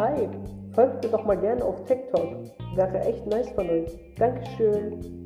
Hi, folgt mir doch mal gerne auf TikTok. Wäre echt nice von euch. Dankeschön.